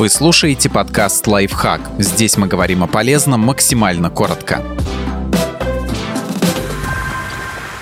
Вы слушаете подкаст «Лайфхак». Здесь мы говорим о полезном максимально коротко.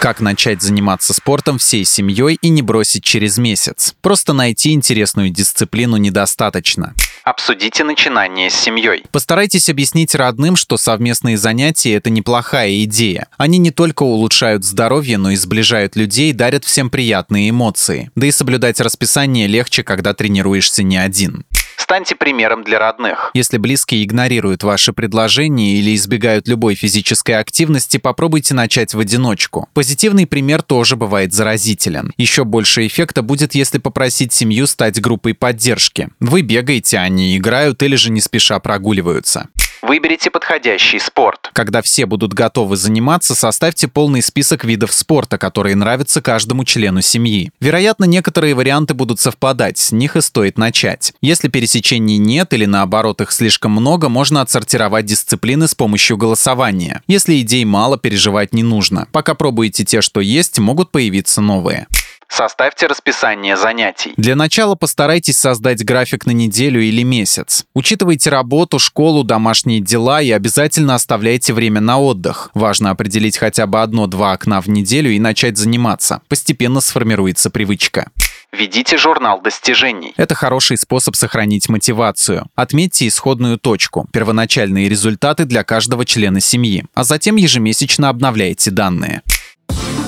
Как начать заниматься спортом всей семьей и не бросить через месяц? Просто найти интересную дисциплину недостаточно. Обсудите начинание с семьей. Постарайтесь объяснить родным, что совместные занятия – это неплохая идея. Они не только улучшают здоровье, но и сближают людей, дарят всем приятные эмоции. Да и соблюдать расписание легче, когда тренируешься не один. Станьте примером для родных. Если близкие игнорируют ваши предложения или избегают любой физической активности, попробуйте начать в одиночку. Позитивный пример тоже бывает заразителен. Еще больше эффекта будет, если попросить семью стать группой поддержки. Вы бегаете, они играют или же не спеша прогуливаются. Выберите подходящий спорт. Когда все будут готовы заниматься, составьте полный список видов спорта, которые нравятся каждому члену семьи. Вероятно, некоторые варианты будут совпадать, с них и стоит начать. Если пересечений нет или наоборот их слишком много, можно отсортировать дисциплины с помощью голосования. Если идей мало, переживать не нужно. Пока пробуете те, что есть, могут появиться новые. Составьте расписание занятий. Для начала постарайтесь создать график на неделю или месяц. Учитывайте работу, школу, домашние дела и обязательно оставляйте время на отдых. Важно определить хотя бы одно-два окна в неделю и начать заниматься. Постепенно сформируется привычка. Ведите журнал достижений. Это хороший способ сохранить мотивацию. Отметьте исходную точку, первоначальные результаты для каждого члена семьи, а затем ежемесячно обновляйте данные.